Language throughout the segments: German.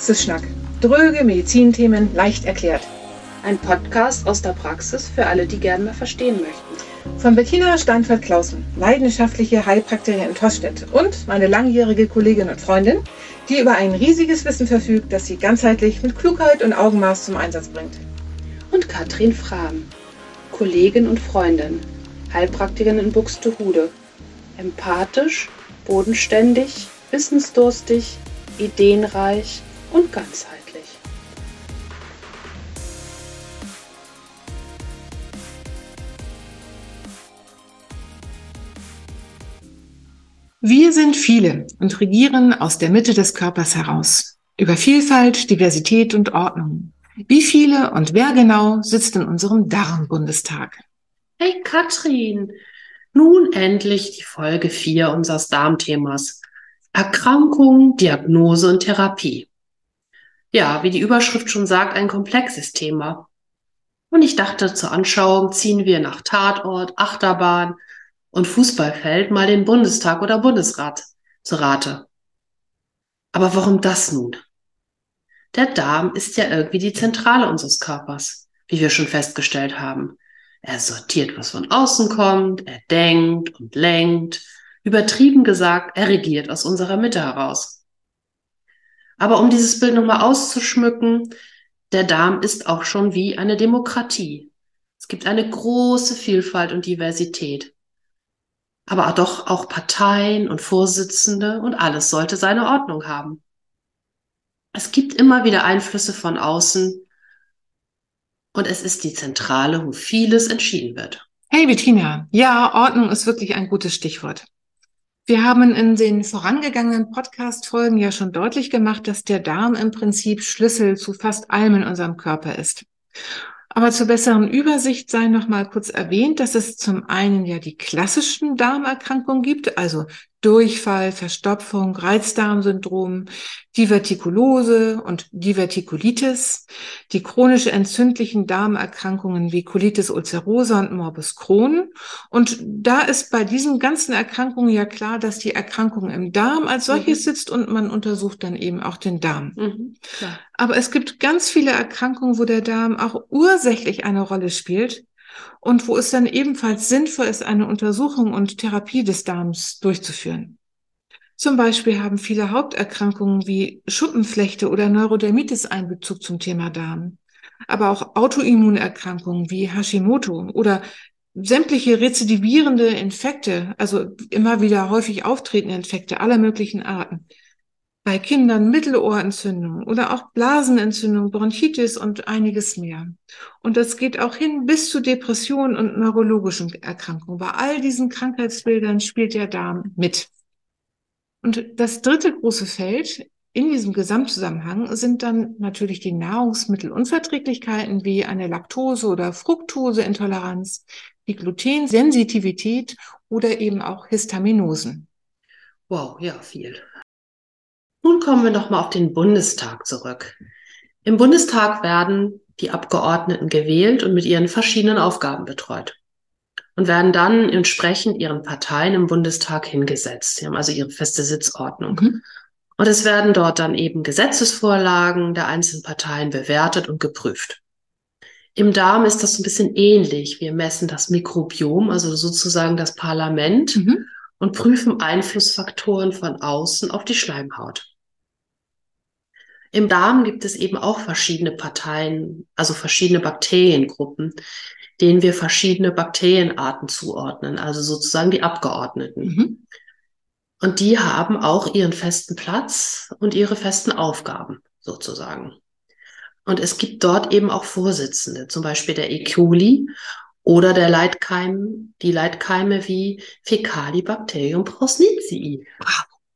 Praxisschnack. Dröge Medizinthemen leicht erklärt. Ein Podcast aus der Praxis für alle, die gerne mal verstehen möchten. Von Bettina Steinfeld-Klausen, leidenschaftliche Heilpraktikerin in Tostedt und meine langjährige Kollegin und Freundin, die über ein riesiges Wissen verfügt, das sie ganzheitlich mit Klugheit und Augenmaß zum Einsatz bringt. Und Katrin Frahm, Kollegin und Freundin, Heilpraktikerin in Buxtehude. Empathisch, bodenständig, wissensdurstig, ideenreich und ganzheitlich. Wir sind viele und regieren aus der Mitte des Körpers heraus. Über Vielfalt, Diversität und Ordnung. Wie viele und wer genau sitzt in unserem Darmbundestag? Hey Katrin, nun endlich die Folge 4 unseres Darmthemas. Erkrankung, Diagnose und Therapie. Ja, wie die Überschrift schon sagt, ein komplexes Thema. Und ich dachte, zur Anschauung ziehen wir nach Tatort, Achterbahn und Fußballfeld mal den Bundestag oder Bundesrat zu Rate. Aber warum das nun? Der Darm ist ja irgendwie die Zentrale unseres Körpers, wie wir schon festgestellt haben. Er sortiert, was von außen kommt, er denkt und lenkt, Übertrieben gesagt, er regiert aus unserer Mitte heraus. Aber um dieses Bild nochmal auszuschmücken, der Darm ist auch schon wie eine Demokratie. Es gibt eine große Vielfalt und Diversität. Aber doch auch Parteien und Vorsitzende und alles sollte seine Ordnung haben. Es gibt immer wieder Einflüsse von außen und es ist die Zentrale, wo vieles entschieden wird. Hey Bettina, ja, Ordnung ist wirklich ein gutes Stichwort. Wir haben in den vorangegangenen Podcast-Folgen ja schon deutlich gemacht, dass der Darm im Prinzip Schlüssel zu fast allem in unserem Körper ist. Aber zur besseren Übersicht sei noch mal kurz erwähnt, dass es zum einen ja die klassischen Darmerkrankungen gibt, also Durchfall, Verstopfung, Reizdarmsyndrom, Divertikulose und Divertikulitis, die chronische entzündlichen Darmerkrankungen wie Colitis ulcerosa und Morbus Crohn. Und da ist bei diesen ganzen Erkrankungen ja klar, dass die Erkrankung im Darm als solches mhm. sitzt und man untersucht dann eben auch den Darm. Mhm, Aber es gibt ganz viele Erkrankungen, wo der Darm auch ursächlich eine Rolle spielt und wo es dann ebenfalls sinnvoll ist, eine Untersuchung und Therapie des Darms durchzuführen. Zum Beispiel haben viele Haupterkrankungen wie Schuppenflechte oder Neurodermitis einen Bezug zum Thema Darm. Aber auch Autoimmunerkrankungen wie Hashimoto oder sämtliche rezidivierende Infekte, also immer wieder häufig auftretende Infekte aller möglichen Arten, bei Kindern Mittelohrentzündung oder auch Blasenentzündung, Bronchitis und einiges mehr. Und das geht auch hin bis zu Depressionen und neurologischen Erkrankungen. Bei all diesen Krankheitsbildern spielt der Darm mit. Und das dritte große Feld in diesem Gesamtzusammenhang sind dann natürlich die Nahrungsmittelunverträglichkeiten wie eine Laktose- oder Fructoseintoleranz, die Glutensensitivität oder eben auch Histaminosen. Wow, ja, viel. Nun kommen wir nochmal auf den Bundestag zurück. Im Bundestag werden die Abgeordneten gewählt und mit ihren verschiedenen Aufgaben betreut und werden dann entsprechend ihren Parteien im Bundestag hingesetzt. Sie haben also ihre feste Sitzordnung. Mhm. Und es werden dort dann eben Gesetzesvorlagen der einzelnen Parteien bewertet und geprüft. Im Darm ist das so ein bisschen ähnlich. Wir messen das Mikrobiom, also sozusagen das Parlament, mhm. Und prüfen Einflussfaktoren von außen auf die Schleimhaut. Im Darm gibt es eben auch verschiedene Parteien, also verschiedene Bakteriengruppen, denen wir verschiedene Bakterienarten zuordnen, also sozusagen die Abgeordneten. Mhm. Und die haben auch ihren festen Platz und ihre festen Aufgaben sozusagen. Und es gibt dort eben auch Vorsitzende, zum Beispiel der E. coli oder der Leitkeim, die Leitkeime wie Fecalibacterium prausnitzii.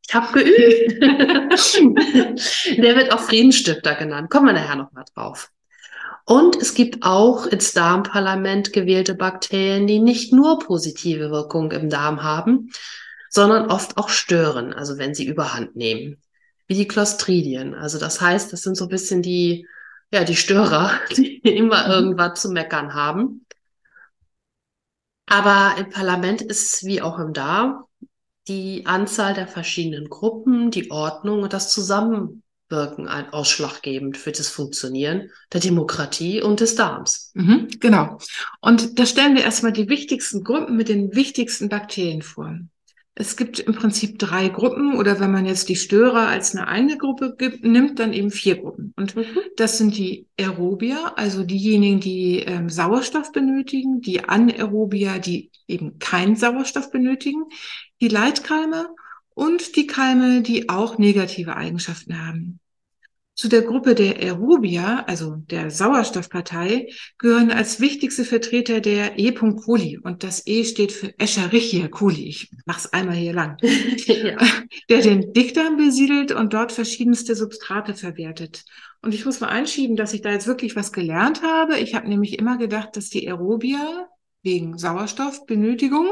Ich habe geübt. Der wird auch Friedensstifter genannt. Kommen wir nachher nochmal drauf. Und es gibt auch ins Darmparlament gewählte Bakterien, die nicht nur positive Wirkung im Darm haben, sondern oft auch stören, also wenn sie überhand nehmen. Wie die Clostridien. Also das heißt, das sind so ein bisschen die, ja, die Störer, die immer irgendwas zu meckern haben. Aber im Parlament ist wie auch im Darm die Anzahl der verschiedenen Gruppen, die Ordnung und das Zusammenwirken wirken ein ausschlaggebend für das Funktionieren der Demokratie und des Darms. Mhm, genau. Und da stellen wir erstmal die wichtigsten Gruppen mit den wichtigsten Bakterien vor. Es gibt im Prinzip drei Gruppen oder wenn man jetzt die Störer als eine eigene Gruppe gibt, nimmt, dann eben vier Gruppen. Und mhm. das sind die Aerobier, also diejenigen, die ähm, Sauerstoff benötigen, die Anaerobier, die eben keinen Sauerstoff benötigen, die Leitkeime und die Keime, die auch negative Eigenschaften haben. Zu der Gruppe der Aerobia, also der Sauerstoffpartei, gehören als wichtigste Vertreter der E. coli. Und das E steht für Escherichia coli. Ich mach's einmal hier lang. ja. Der den Dickdarm besiedelt und dort verschiedenste Substrate verwertet. Und ich muss mal einschieben, dass ich da jetzt wirklich was gelernt habe. Ich habe nämlich immer gedacht, dass die Aerobia wegen Sauerstoffbenötigung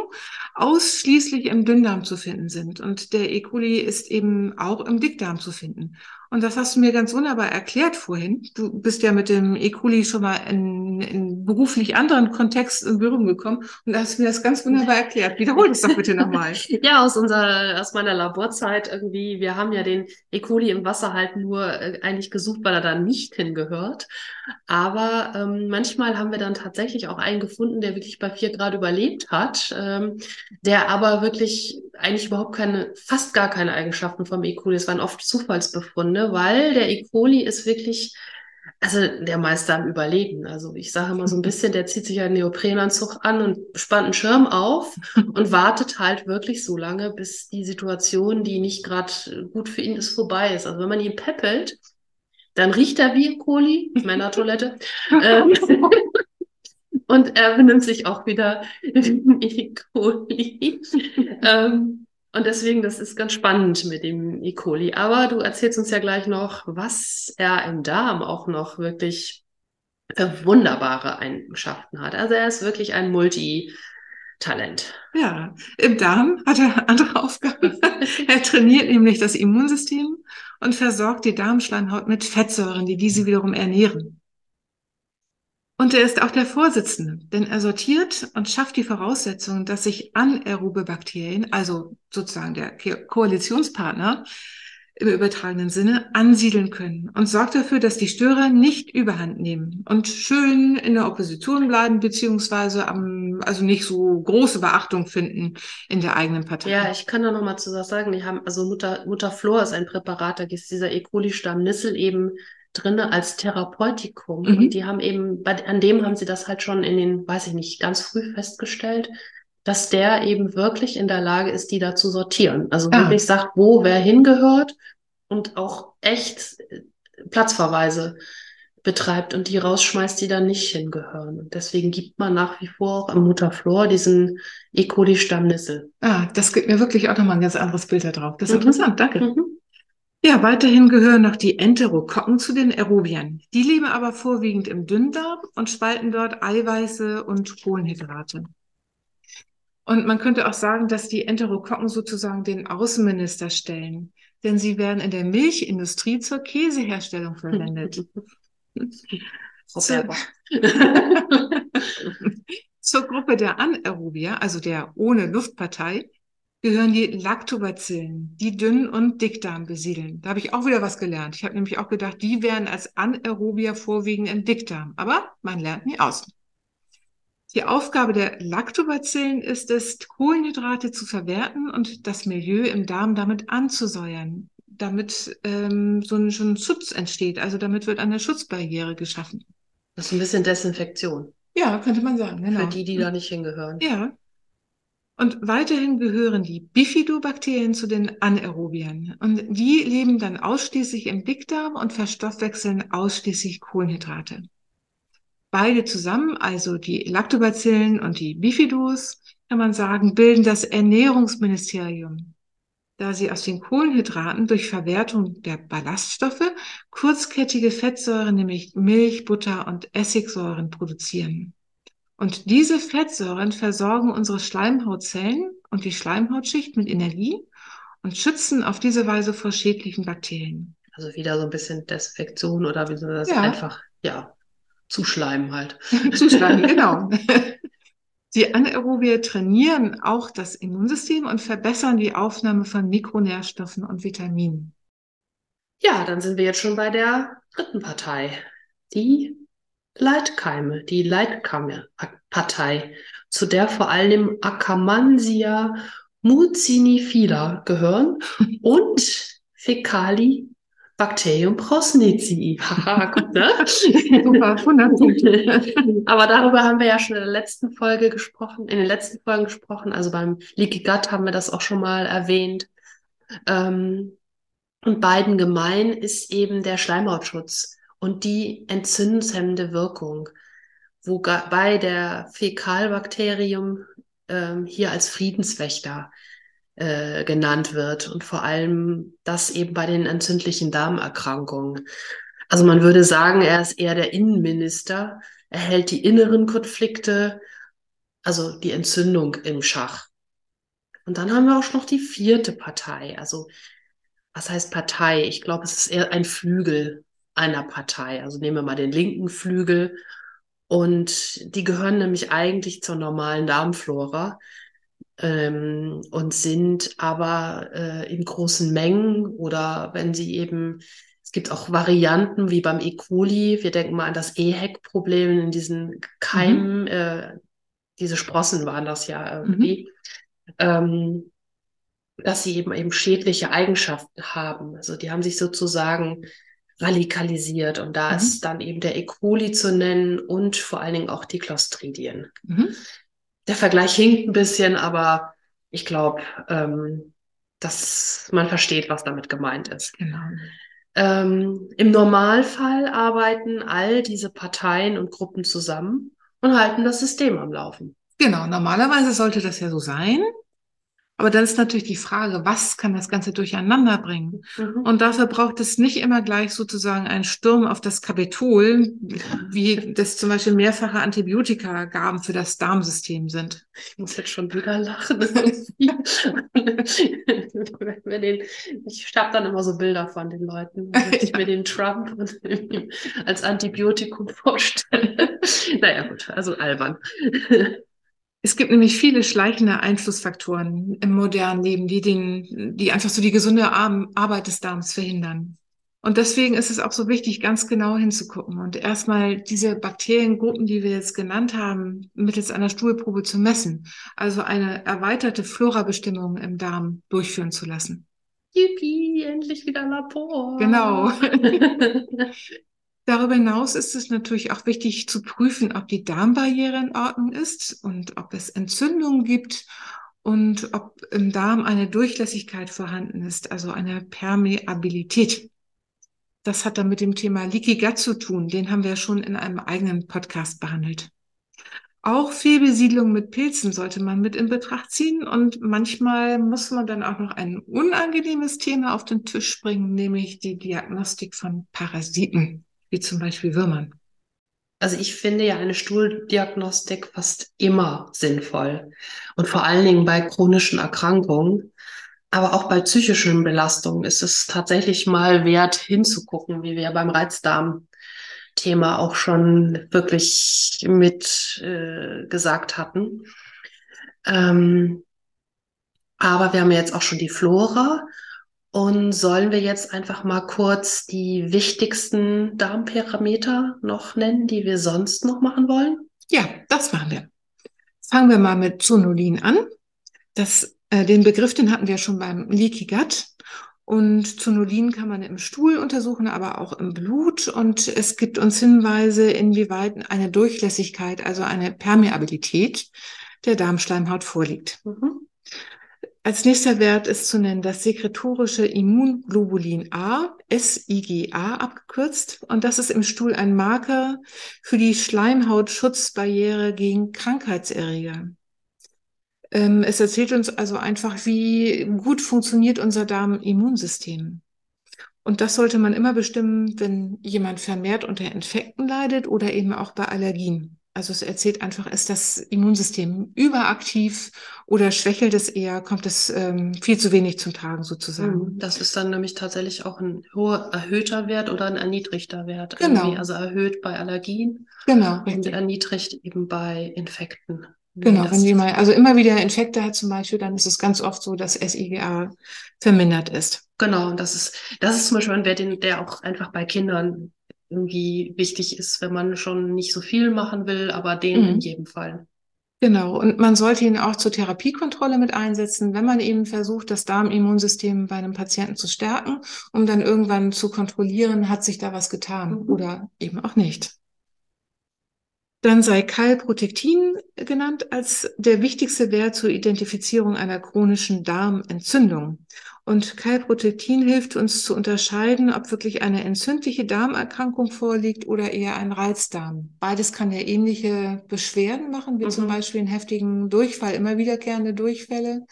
ausschließlich im Dünndarm zu finden sind. Und der E. coli ist eben auch im Dickdarm zu finden. Und das hast du mir ganz wunderbar erklärt vorhin. Du bist ja mit dem E. coli schon mal in, in beruflich anderen Kontext in Berührung gekommen und hast mir das ganz wunderbar erklärt. Wiederhol das doch bitte nochmal. ja, aus unserer, aus meiner Laborzeit irgendwie. Wir haben ja den E. coli im Wasser halt nur äh, eigentlich gesucht, weil er da nicht hingehört. Aber ähm, manchmal haben wir dann tatsächlich auch einen gefunden, der wirklich bei vier Grad überlebt hat, ähm, der aber wirklich eigentlich überhaupt keine, fast gar keine Eigenschaften vom E. coli. Es waren oft Zufallsbefunde, weil der E. coli ist wirklich, also der Meister am Überleben. Also ich sage immer so ein bisschen, der zieht sich einen Neoprenanzug an und spannt einen Schirm auf und wartet halt wirklich so lange, bis die Situation, die nicht gerade gut für ihn ist, vorbei ist. Also wenn man ihn peppelt, dann riecht er wie E. coli, Männertoilette. ähm, und er benimmt sich auch wieder E. coli. ähm, und deswegen, das ist ganz spannend mit dem E. coli. Aber du erzählst uns ja gleich noch, was er im Darm auch noch wirklich wunderbare Eigenschaften hat. Also er ist wirklich ein Multitalent. Ja, im Darm hat er andere Aufgaben. er trainiert nämlich das Immunsystem und versorgt die Darmschleimhaut mit Fettsäuren, die diese wiederum ernähren. Und er ist auch der Vorsitzende, denn er sortiert und schafft die Voraussetzungen, dass sich anaerobe Bakterien, also sozusagen der Koalitionspartner im übertragenen Sinne, ansiedeln können und sorgt dafür, dass die Störer nicht überhand nehmen und schön in der Opposition bleiben, beziehungsweise am, also nicht so große Beachtung finden in der eigenen Partei. Ja, ich kann da noch mal zu was sagen. Die haben, also Mutter, Mutter ist ein Präparat, da ist dieser E. coli-Stamm Nissel eben drinne als Therapeutikum. Mhm. Und die haben eben, bei, an dem haben sie das halt schon in den, weiß ich nicht, ganz früh festgestellt, dass der eben wirklich in der Lage ist, die da zu sortieren. Also ah. wirklich sagt, wo wer hingehört und auch echt äh, Platzverweise betreibt und die rausschmeißt, die da nicht hingehören. Und deswegen gibt man nach wie vor auch am Mutterflor diesen E. coli-Stammnissel. Ah, das gibt mir wirklich auch nochmal ein ganz anderes Bild da drauf. Das ist mhm. interessant, danke. Mhm. Ja, weiterhin gehören noch die Enterokokken zu den Aerobiern. Die leben aber vorwiegend im Dünndarm und spalten dort Eiweiße und Kohlenhydrate. Und man könnte auch sagen, dass die Enterokokken sozusagen den Außenminister stellen, denn sie werden in der Milchindustrie zur Käseherstellung verwendet. zur, zur Gruppe der Anaerobier, also der ohne Luftpartei, gehören die Lactobacillen, die Dünn- und Dickdarm besiedeln. Da habe ich auch wieder was gelernt. Ich habe nämlich auch gedacht, die wären als Anaerobier vorwiegend im Dickdarm. Aber man lernt nie aus. Die Aufgabe der Lactobacillen ist es, Kohlenhydrate zu verwerten und das Milieu im Darm damit anzusäuern, damit ähm, so ein, so ein Schutz entsteht. Also damit wird eine Schutzbarriere geschaffen. Das ist ein bisschen Desinfektion. Ja, könnte man sagen. Genau. Für die, die da nicht hingehören. Ja, und weiterhin gehören die Bifidobakterien zu den Anaerobiern. Und die leben dann ausschließlich im Dickdarm und verstoffwechseln ausschließlich Kohlenhydrate. Beide zusammen, also die Lactobacillen und die Bifidos, kann man sagen, bilden das Ernährungsministerium, da sie aus den Kohlenhydraten durch Verwertung der Ballaststoffe kurzkettige Fettsäuren, nämlich Milch, Butter und Essigsäuren produzieren. Und diese Fettsäuren versorgen unsere Schleimhautzellen und die Schleimhautschicht mit Energie und schützen auf diese Weise vor schädlichen Bakterien. Also wieder so ein bisschen Desinfektion oder wie soll das ja. einfach, ja, zuschleimen halt. zuschleimen, genau. Die Anaerobier trainieren auch das Immunsystem und verbessern die Aufnahme von Mikronährstoffen und Vitaminen. Ja, dann sind wir jetzt schon bei der dritten Partei, die Leitkeime, die Leitkeime-Partei, zu der vor allem Akkermansia mucinifila gehören und Fecali Bacterium gut, ne? Super, 100 Punkte. Aber darüber haben wir ja schon in der letzten Folge gesprochen, in den letzten Folgen gesprochen. Also beim Leaky Gut haben wir das auch schon mal erwähnt. Ähm, und beiden gemein ist eben der Schleimhautschutz und die entzündungshemmende Wirkung, wobei der Fäkalbakterium ähm, hier als Friedenswächter äh, genannt wird und vor allem das eben bei den entzündlichen Darmerkrankungen. Also man würde sagen, er ist eher der Innenminister. Er hält die inneren Konflikte, also die Entzündung im Schach. Und dann haben wir auch noch die vierte Partei. Also was heißt Partei? Ich glaube, es ist eher ein Flügel einer Partei. Also nehmen wir mal den linken Flügel. Und die gehören nämlich eigentlich zur normalen Darmflora ähm, und sind aber äh, in großen Mengen oder wenn sie eben, es gibt auch Varianten wie beim E. coli, wir denken mal an das EHEC-Problem in diesen Keimen, mhm. äh, diese Sprossen waren das ja irgendwie, mhm. ähm, dass sie eben eben schädliche Eigenschaften haben. Also die haben sich sozusagen radikalisiert. Und da mhm. ist dann eben der E. coli zu nennen und vor allen Dingen auch die Clostridien. Mhm. Der Vergleich hinkt ein bisschen, aber ich glaube, ähm, dass man versteht, was damit gemeint ist. Genau. Ähm, Im Normalfall arbeiten all diese Parteien und Gruppen zusammen und halten das System am Laufen. Genau, normalerweise sollte das ja so sein. Aber dann ist natürlich die Frage, was kann das Ganze durcheinander bringen? Mhm. Und dafür braucht es nicht immer gleich sozusagen einen Sturm auf das Kapitol, wie das zum Beispiel mehrfache Antibiotika-Gaben für das Darmsystem sind. Ich muss jetzt schon wieder lachen. ich habe dann immer so Bilder von den Leuten, wenn ich ja. mir den Trump als Antibiotikum vorstelle. naja, gut, also albern. Es gibt nämlich viele schleichende Einflussfaktoren im modernen Leben, die den, die einfach so die gesunde Arbeit des Darms verhindern. Und deswegen ist es auch so wichtig, ganz genau hinzugucken und erstmal diese Bakteriengruppen, die wir jetzt genannt haben, mittels einer Stuhlprobe zu messen. Also eine erweiterte Florabestimmung im Darm durchführen zu lassen. Yippie, endlich wieder Labor. Genau. Darüber hinaus ist es natürlich auch wichtig zu prüfen, ob die Darmbarriere in Ordnung ist und ob es Entzündungen gibt und ob im Darm eine Durchlässigkeit vorhanden ist, also eine Permeabilität. Das hat dann mit dem Thema Leaky Gut zu tun. Den haben wir schon in einem eigenen Podcast behandelt. Auch Fehlbesiedlung mit Pilzen sollte man mit in Betracht ziehen und manchmal muss man dann auch noch ein unangenehmes Thema auf den Tisch bringen, nämlich die Diagnostik von Parasiten wie zum Beispiel Würmern? Also ich finde ja eine Stuhldiagnostik fast immer sinnvoll und vor allen Dingen bei chronischen Erkrankungen, aber auch bei psychischen Belastungen ist es tatsächlich mal wert hinzugucken, wie wir beim Reizdarm-Thema auch schon wirklich mit äh, gesagt hatten. Ähm, aber wir haben jetzt auch schon die Flora und sollen wir jetzt einfach mal kurz die wichtigsten Darmparameter noch nennen, die wir sonst noch machen wollen? Ja, das machen wir. Fangen wir mal mit Zonulin an. Das, äh, den Begriff, den hatten wir schon beim Leaky Gut. Und Zonulin kann man im Stuhl untersuchen, aber auch im Blut. Und es gibt uns Hinweise, inwieweit eine Durchlässigkeit, also eine Permeabilität der Darmschleimhaut vorliegt. Mhm. Als nächster Wert ist zu nennen das sekretorische Immunglobulin A, SIGA abgekürzt. Und das ist im Stuhl ein Marker für die Schleimhautschutzbarriere gegen Krankheitserreger. Ähm, es erzählt uns also einfach, wie gut funktioniert unser Darm-Immunsystem. Und das sollte man immer bestimmen, wenn jemand vermehrt unter Infekten leidet oder eben auch bei Allergien. Also es erzählt einfach, ist das Immunsystem überaktiv oder schwächelt es eher, kommt es ähm, viel zu wenig zum Tragen sozusagen. Mhm. Das ist dann nämlich tatsächlich auch ein hoher erhöhter Wert oder ein erniedrigter Wert. Genau. Irgendwie. Also erhöht bei Allergien. Genau. Und richtig. erniedrigt eben bei Infekten. Genau, wenn jemand also immer wieder Infekte hat zum Beispiel, dann ist es ganz oft so, dass SIGA vermindert ist. genau. Und das ist, das ist zum Beispiel ein Wert, den, der auch einfach bei Kindern irgendwie wichtig ist, wenn man schon nicht so viel machen will, aber den Mhm. in jedem Fall. Genau, und man sollte ihn auch zur Therapiekontrolle mit einsetzen, wenn man eben versucht, das Darmimmunsystem bei einem Patienten zu stärken, um dann irgendwann zu kontrollieren, hat sich da was getan Mhm. oder eben auch nicht. Dann sei Calprotectin genannt als der wichtigste Wert zur Identifizierung einer chronischen Darmentzündung. Und Calprotectin hilft uns zu unterscheiden, ob wirklich eine entzündliche Darmerkrankung vorliegt oder eher ein Reizdarm. Beides kann ja ähnliche Beschwerden machen, wie Mhm. zum Beispiel einen heftigen Durchfall, immer wiederkehrende Durchfälle.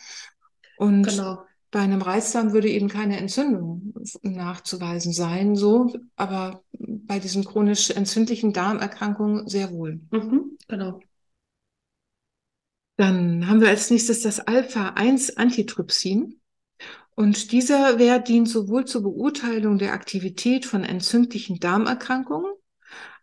Und Genau. bei einem Reizdarm würde eben keine Entzündung nachzuweisen sein, so, aber bei diesen chronisch entzündlichen Darmerkrankungen sehr wohl. Mhm. Genau. Dann haben wir als nächstes das Alpha-1-Antitrypsin. Und dieser Wert dient sowohl zur Beurteilung der Aktivität von entzündlichen Darmerkrankungen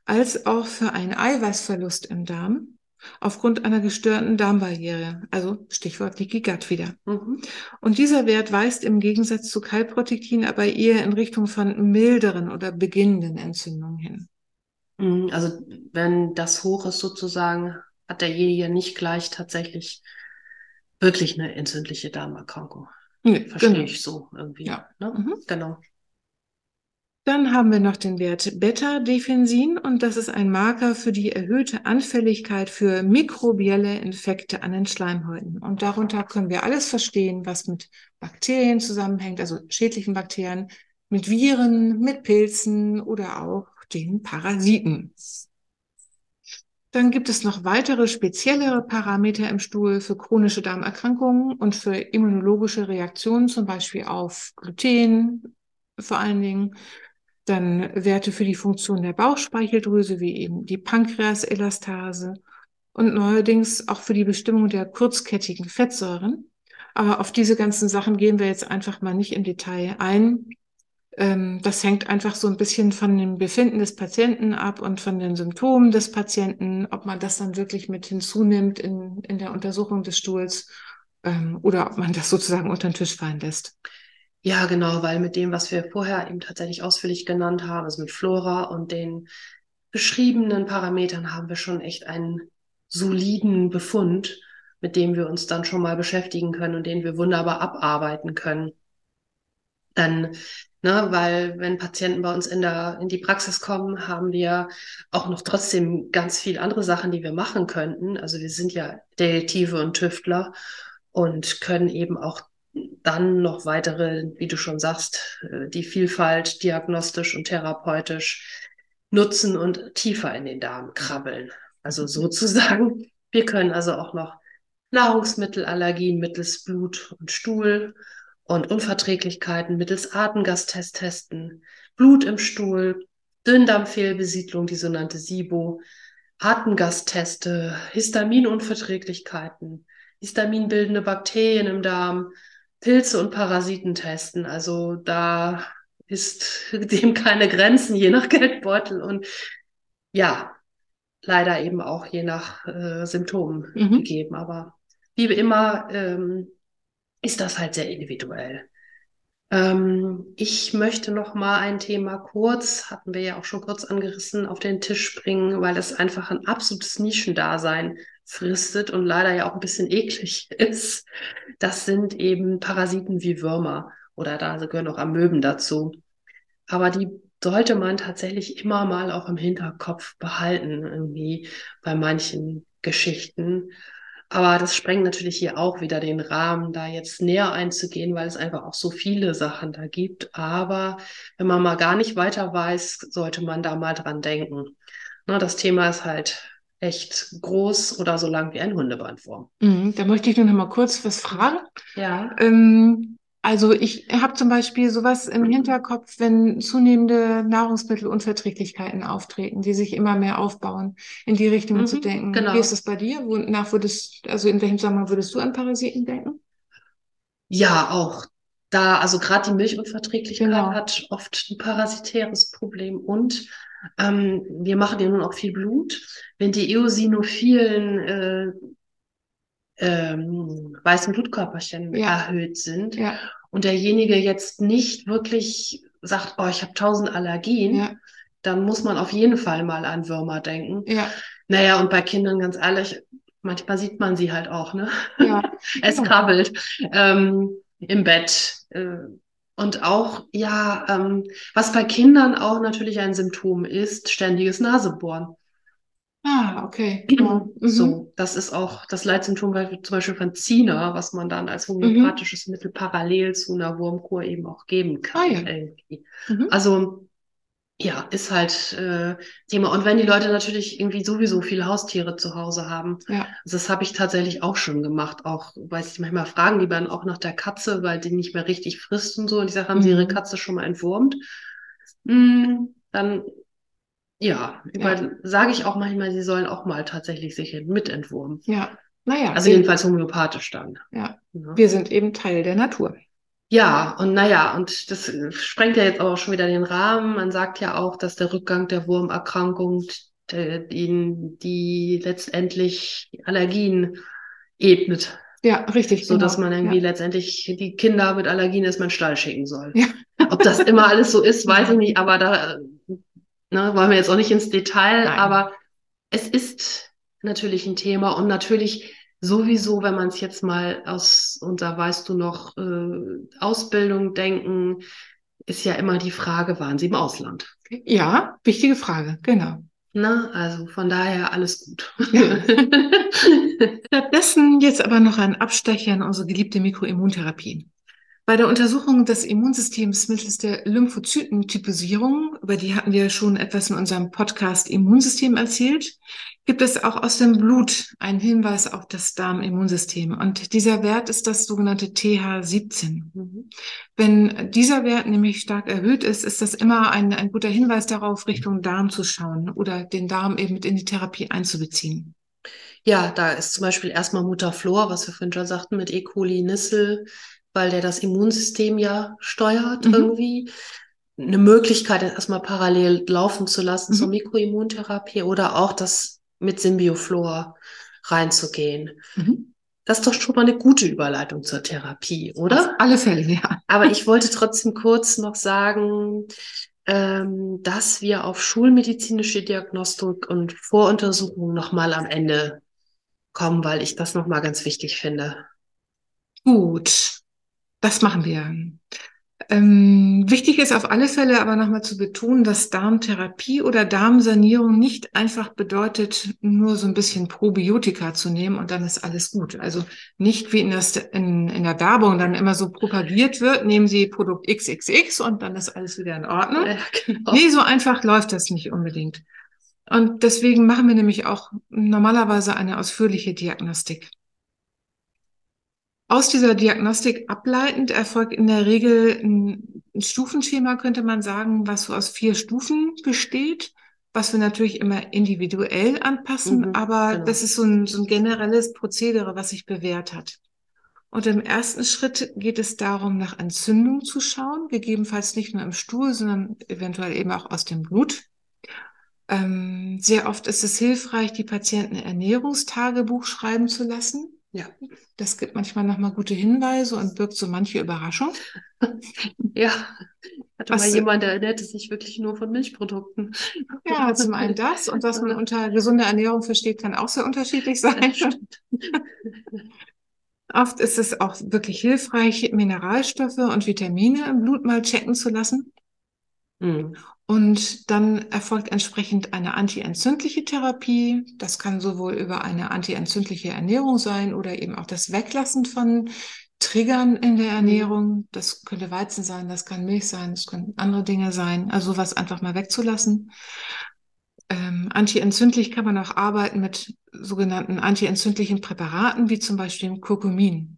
als auch für einen Eiweißverlust im Darm aufgrund einer gestörten Darmbarriere, also Stichwort Leaky Gut wieder. Mhm. Und dieser Wert weist im Gegensatz zu Calprotectin aber eher in Richtung von milderen oder beginnenden Entzündungen hin. Mhm. Also wenn das hoch ist sozusagen, hat derjenige nicht gleich tatsächlich wirklich eine entzündliche Darmerkrankung. Nee, Verstehe genau. ich so irgendwie. Ja. Ne? Mhm. Genau. Dann haben wir noch den Wert Beta-Defensin und das ist ein Marker für die erhöhte Anfälligkeit für mikrobielle Infekte an den Schleimhäuten. Und darunter können wir alles verstehen, was mit Bakterien zusammenhängt, also schädlichen Bakterien, mit Viren, mit Pilzen oder auch den Parasiten. Dann gibt es noch weitere speziellere Parameter im Stuhl für chronische Darmerkrankungen und für immunologische Reaktionen, zum Beispiel auf Gluten vor allen Dingen. Dann Werte für die Funktion der Bauchspeicheldrüse, wie eben die Pankreaselastase und neuerdings auch für die Bestimmung der kurzkettigen Fettsäuren. Aber auf diese ganzen Sachen gehen wir jetzt einfach mal nicht im Detail ein. Ähm, das hängt einfach so ein bisschen von dem Befinden des Patienten ab und von den Symptomen des Patienten, ob man das dann wirklich mit hinzunimmt in, in der Untersuchung des Stuhls ähm, oder ob man das sozusagen unter den Tisch fallen lässt. Ja, genau, weil mit dem, was wir vorher eben tatsächlich ausführlich genannt haben, also mit Flora und den beschriebenen Parametern, haben wir schon echt einen soliden Befund, mit dem wir uns dann schon mal beschäftigen können und den wir wunderbar abarbeiten können. Dann, ne, weil wenn Patienten bei uns in der, in die Praxis kommen, haben wir auch noch trotzdem ganz viel andere Sachen, die wir machen könnten. Also wir sind ja Detektive und Tüftler und können eben auch dann noch weitere, wie du schon sagst, äh, die Vielfalt diagnostisch und therapeutisch nutzen und tiefer in den Darm krabbeln. Also sozusagen, wir können also auch noch Nahrungsmittelallergien mittels Blut und Stuhl und Unverträglichkeiten mittels Atemgastest testen, Blut im Stuhl, Dünndarmfehlbesiedlung, die sogenannte SIBO, Atemgastteste, Histaminunverträglichkeiten, histaminbildende Bakterien im Darm, Pilze und Parasiten testen. Also da ist dem keine Grenzen, je nach Geldbeutel und ja, leider eben auch je nach äh, Symptomen Mhm. gegeben. Aber wie immer ähm, ist das halt sehr individuell. Ähm, ich möchte noch mal ein Thema kurz, hatten wir ja auch schon kurz angerissen, auf den Tisch bringen, weil es einfach ein absolutes Nischendasein fristet und leider ja auch ein bisschen eklig ist. Das sind eben Parasiten wie Würmer oder da gehören auch Amöben dazu. Aber die sollte man tatsächlich immer mal auch im Hinterkopf behalten, irgendwie bei manchen Geschichten. Aber das sprengt natürlich hier auch wieder den Rahmen, da jetzt näher einzugehen, weil es einfach auch so viele Sachen da gibt. Aber wenn man mal gar nicht weiter weiß, sollte man da mal dran denken. Na, das Thema ist halt echt groß oder so lang wie ein Hundebandwurm. Mhm, Da möchte ich nur noch mal kurz was fragen. Ja. Ähm, also ich habe zum Beispiel sowas im Hinterkopf, wenn zunehmende Nahrungsmittelunverträglichkeiten auftreten, die sich immer mehr aufbauen, in die Richtung Mhm, zu denken. genau. Wie ist es bei dir? Wonach würdest, also in welchem Zusammenhang würdest du an Parasiten denken? Ja, auch da, also gerade die Milchunverträglichkeit Genau. hat oft ein parasitäres Problem und ähm, wir machen ja nun auch viel Blut. Wenn die eosinophilen äh, ähm, weißen Blutkörperchen Ja. erhöht sind Ja, und derjenige jetzt nicht wirklich sagt, oh, ich habe tausend Allergien, ja, dann muss man auf jeden Fall mal an Würmer denken. ja, Naja, und bei Kindern ganz ehrlich, manchmal sieht man sie halt auch, ne? ja. Es Ja. krabbelt ähm, im Bett. Äh, und auch, ja, ähm, was bei Kindern auch natürlich ein Symptom ist, ständiges Nasebohren. Ah, okay. Ja. Mhm. So, das ist auch das Leitsymptom zum Beispiel von Zina, was man dann als homöopathisches Mittel parallel zu einer Wurmkur eben auch geben kann. Ah, ja. Mhm. Also ja, ist halt äh, Thema. Und wenn die Leute natürlich irgendwie sowieso viele Haustiere zu Hause haben, Ja, also das habe ich tatsächlich auch schon gemacht. Auch, weiß ich, manchmal fragen die dann auch nach der Katze, weil die nicht mehr richtig frisst und so. Und ich sage, haben Sie Mhm. Ihre Katze schon mal entwurmt? Mm, dann, ja, weil sage ich auch manchmal, sie sollen auch mal tatsächlich sich mitentwurmen. ja. Naja, Also jedenfalls homöopathisch dann. ja, Ne? wir sind eben Teil der Natur. Ja, und naja, und das sprengt ja jetzt auch schon wieder den Rahmen. Man sagt ja auch, dass der Rückgang der Wurmerkrankung äh, ihnen die letztendlich Allergien ebnet, Ja, richtig. so dass genau. man irgendwie Ja. letztendlich die Kinder mit Allergien erstmal in den Stall schicken soll. Ja. Ob das immer alles so ist, weiß ich nicht, aber da ne, wollen wir jetzt auch nicht ins Detail, Nein. aber es ist natürlich ein Thema und natürlich sowieso, wenn man es jetzt mal aus unserer, weißt du noch, äh, Ausbildung denken, ist ja immer die Frage, waren sie im Ausland? Ja, wichtige Frage, genau. Na, also von daher alles gut. Stattdessen jetzt aber noch ein Abstecher in unsere geliebte Mikroimmuntherapie. Bei der Untersuchung des Immunsystems mittels der Lymphozytentypisierung, über die hatten wir schon etwas in unserem Podcast Immunsystem erzählt, gibt es auch aus dem Blut einen Hinweis auf das Darmimmunsystem. Und dieser Wert ist das sogenannte TH17. Mhm. Wenn dieser Wert nämlich stark erhöht ist, ist das immer ein, ein guter Hinweis darauf, Richtung Darm zu schauen oder den Darm eben mit in die Therapie einzubeziehen. Ja, da ist zum Beispiel erstmal Mutterflor, was wir vorhin schon sagten, mit E. coli, Nissel, weil der das Immunsystem ja steuert Mhm. irgendwie. Eine Möglichkeit, das erstmal parallel laufen zu lassen Mhm. zur Mikroimmuntherapie oder auch das mit Symbioflor reinzugehen. Mhm. Das ist doch schon mal eine gute Überleitung zur Therapie, oder? Auf alle Fälle, ja. Aber ich wollte trotzdem kurz noch sagen, ähm, dass wir auf schulmedizinische Diagnostik und Voruntersuchungen nochmal am Ende kommen, weil ich das nochmal ganz wichtig finde. Gut, das machen wir. Ähm, wichtig ist auf alle Fälle aber nochmal zu betonen, dass Darmtherapie oder Darmsanierung nicht einfach bedeutet, nur so ein bisschen Probiotika zu nehmen und dann ist alles gut. Also nicht wie in, das, in, in der Werbung dann immer so propagiert wird, nehmen Sie Produkt XXX und dann ist alles wieder in Ordnung. Ja, genau. Nee, so einfach läuft das nicht unbedingt. Und deswegen machen wir nämlich auch normalerweise eine ausführliche Diagnostik. Aus dieser Diagnostik ableitend erfolgt in der Regel ein, Stufenschema, könnte man sagen, was so aus vier Stufen besteht, was wir natürlich immer individuell anpassen, Mhm, aber genau. das ist so ein, so ein generelles Prozedere, was sich bewährt hat. Und im ersten Schritt geht es darum, nach Entzündung zu schauen, gegebenenfalls nicht nur im Stuhl, sondern eventuell eben auch aus dem Blut. Ähm, sehr oft ist es hilfreich, die Patienten Ernährungstagebuch schreiben zu lassen. Ja. Das gibt manchmal nochmal gute Hinweise und birgt so manche Überraschung. Ja, hatte Was- mal jemand, der ernährte sich wirklich nur von Milchprodukten. Ja, zum einen das und was man unter gesunder Ernährung versteht, kann auch sehr unterschiedlich sein. Oft ist es auch wirklich hilfreich, Mineralstoffe und Vitamine im Blut mal checken zu lassen. Mhm. Und dann erfolgt entsprechend eine antientzündliche Therapie. Das kann sowohl über eine antientzündliche Ernährung sein oder eben auch das Weglassen von Triggern in der Ernährung. Das könnte Weizen sein, das kann Milch sein, das können andere Dinge sein. Also was einfach mal wegzulassen. Ähm, antientzündlich kann man auch arbeiten mit sogenannten antientzündlichen Präparaten, wie zum Beispiel Kurkumin.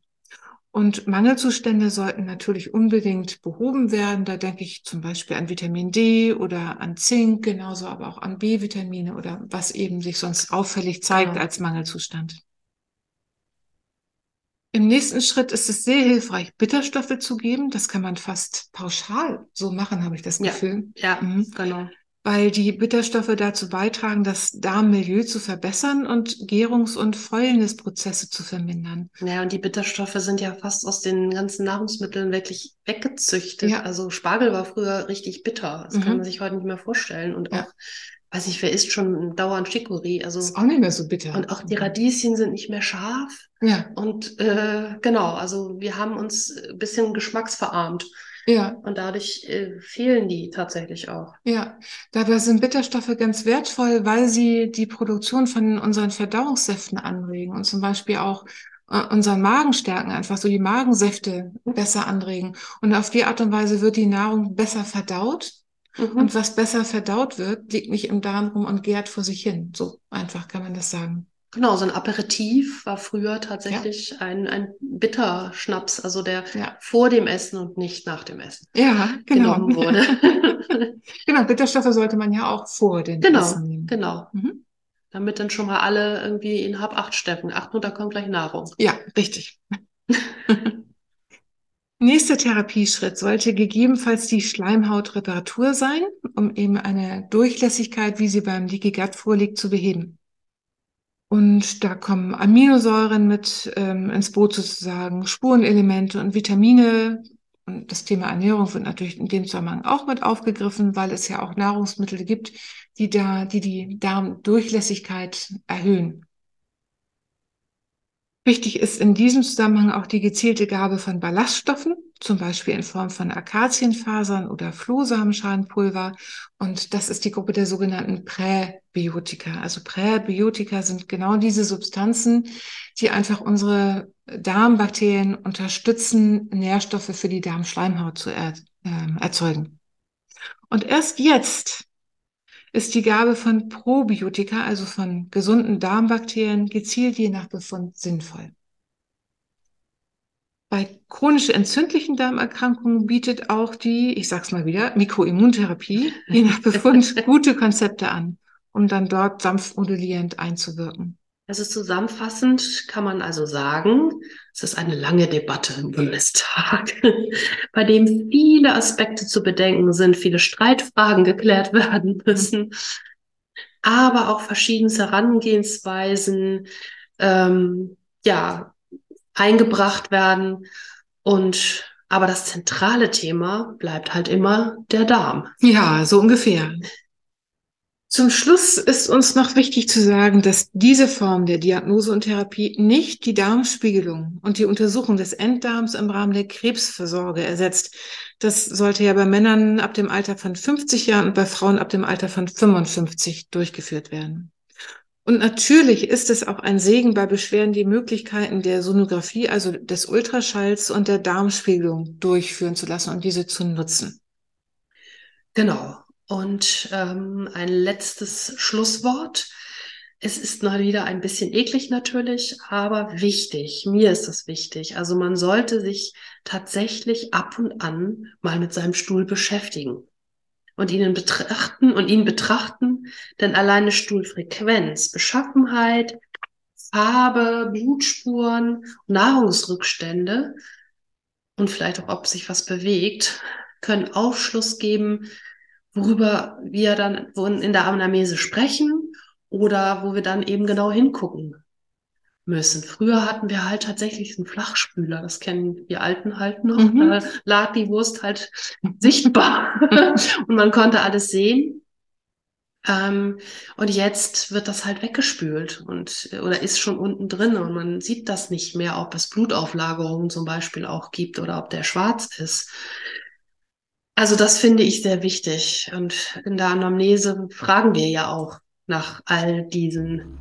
Und Mangelzustände sollten natürlich unbedingt behoben werden. Da denke ich zum Beispiel an Vitamin D oder an Zink, genauso aber auch an B-Vitamine oder was eben sich sonst auffällig zeigt Genau. als Mangelzustand. Im nächsten Schritt ist es sehr hilfreich, Bitterstoffe zu geben. Das kann man fast pauschal so machen, habe ich das Ja. Gefühl. Ja, Mhm. genau. Weil die Bitterstoffe dazu beitragen, das Darmmilieu zu verbessern und Gärungs- und Fäulnisprozesse zu vermindern. Ja, und die Bitterstoffe sind ja fast aus den ganzen Nahrungsmitteln wirklich weggezüchtet. Ja. Also Spargel war früher richtig bitter. Das mhm. kann man sich heute nicht mehr vorstellen. Und ja. auch, weiß ich, wer isst schon dauernd Chicorée? Also ist auch nicht mehr so bitter. Und auch die Radieschen sind nicht mehr scharf. Ja. Und äh, genau, also wir haben uns ein bisschen geschmacksverarmt. Ja. Und dadurch äh, fehlen die tatsächlich auch. Ja, dabei sind Bitterstoffe ganz wertvoll, weil sie die Produktion von unseren Verdauungssäften anregen und zum Beispiel auch äh, unseren Magen stärken, einfach so die Magensäfte besser anregen. Und auf die Art und Weise wird die Nahrung besser verdaut. Mhm. Und was besser verdaut wird, liegt nicht im Darm rum und gärt vor sich hin. So einfach kann man das sagen. Genau, so ein Aperitif war früher tatsächlich ja. ein, ein Bitterschnaps, also der ja. vor dem Essen und nicht nach dem Essen ja, genau. genommen wurde. genau, Bitterstoffe sollte man ja auch vor dem genau, Essen nehmen. Genau, mhm. Damit dann schon mal alle irgendwie in Hab acht steppen. Achtung, da kommt gleich Nahrung. Ja, richtig. Nächster Therapieschritt sollte gegebenenfalls die Schleimhautreparatur sein, um eben eine Durchlässigkeit, wie sie beim Leaky Gut vorliegt, zu beheben. Und da kommen Aminosäuren mit ähm, ins Boot sozusagen, Spurenelemente und Vitamine. Und das Thema Ernährung wird natürlich in dem Zusammenhang auch mit aufgegriffen, weil es ja auch Nahrungsmittel gibt, die da, die die Darmdurchlässigkeit erhöhen. Wichtig ist in diesem Zusammenhang auch die gezielte Gabe von Ballaststoffen, zum Beispiel in Form von Akazienfasern oder Flohsamenschalenpulver. Und das ist die Gruppe der sogenannten Präbiotika. Also Präbiotika sind genau diese Substanzen, die einfach unsere Darmbakterien unterstützen, Nährstoffe für die Darmschleimhaut zu er, äh, erzeugen. Und erst jetzt ist die Gabe von Probiotika, also von gesunden Darmbakterien, gezielt je nach Befund sinnvoll. Bei chronisch entzündlichen Darmerkrankungen bietet auch die, ich sag's mal wieder, Mikroimmuntherapie je nach Befund gute Konzepte an, um dann dort sanft modulierend einzuwirken. Also zusammenfassend kann man also sagen, es ist eine lange Debatte im Bundestag, bei dem viele Aspekte zu bedenken sind, viele Streitfragen geklärt werden müssen, aber auch verschiedene Herangehensweisen ähm, ja, eingebracht werden. Und aber das zentrale Thema bleibt halt immer der Darm. Ja, so ungefähr. Zum Schluss ist uns noch wichtig zu sagen, dass diese Form der Diagnose und Therapie nicht die Darmspiegelung und die Untersuchung des Enddarms im Rahmen der Krebsversorge ersetzt. Das sollte ja bei Männern ab dem Alter von 50 Jahren und bei Frauen ab dem Alter von 55 durchgeführt werden. Und natürlich ist es auch ein Segen bei Beschwerden, die Möglichkeiten der Sonographie, also des Ultraschalls und der Darmspiegelung durchführen zu lassen und diese zu nutzen. Genau. Und ähm, ein letztes Schlusswort. Es ist mal wieder ein bisschen eklig natürlich, aber wichtig. Mir ist das wichtig. Also man sollte sich tatsächlich ab und an mal mit seinem Stuhl beschäftigen und ihn betrachten und ihn betrachten, denn alleine Stuhlfrequenz, Beschaffenheit, Farbe, Blutspuren, Nahrungsrückstände und vielleicht auch, ob sich was bewegt, können Aufschluss geben worüber wir dann in der Anamnese sprechen oder wo wir dann eben genau hingucken müssen. Früher hatten wir halt tatsächlich einen Flachspüler, das kennen wir Alten halt noch. Mhm. Da lag die Wurst halt sichtbar und man konnte alles sehen. Ähm, und jetzt wird das halt weggespült und oder ist schon unten drin und man sieht das nicht mehr, ob es Blutauflagerungen zum Beispiel auch gibt oder ob der schwarz ist. Also das finde ich sehr wichtig. Und in der Anamnese fragen wir ja auch nach all diesen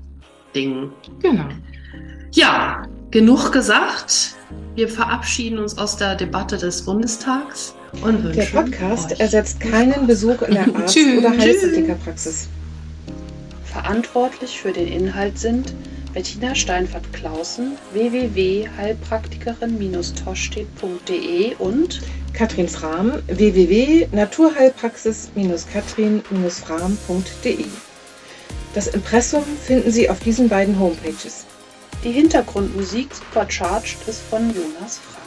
Dingen. Genau. Ja, genug gesagt. Wir verabschieden uns aus der Debatte des Bundestags und wünschen Der Podcast euch ersetzt keinen Besuch in der Arzt- oder Heilpraktikerpraxis. Verantwortlich für den Inhalt sind Bettina Steinfert-Klausen, www.heilpraktikerin-toschstedt.de und Katrin Frahm, www.naturheilpraxis-katrin-frahm.de. Das Impressum finden Sie auf diesen beiden Homepages. Die Hintergrundmusik Supercharged ist von Jonas Frank.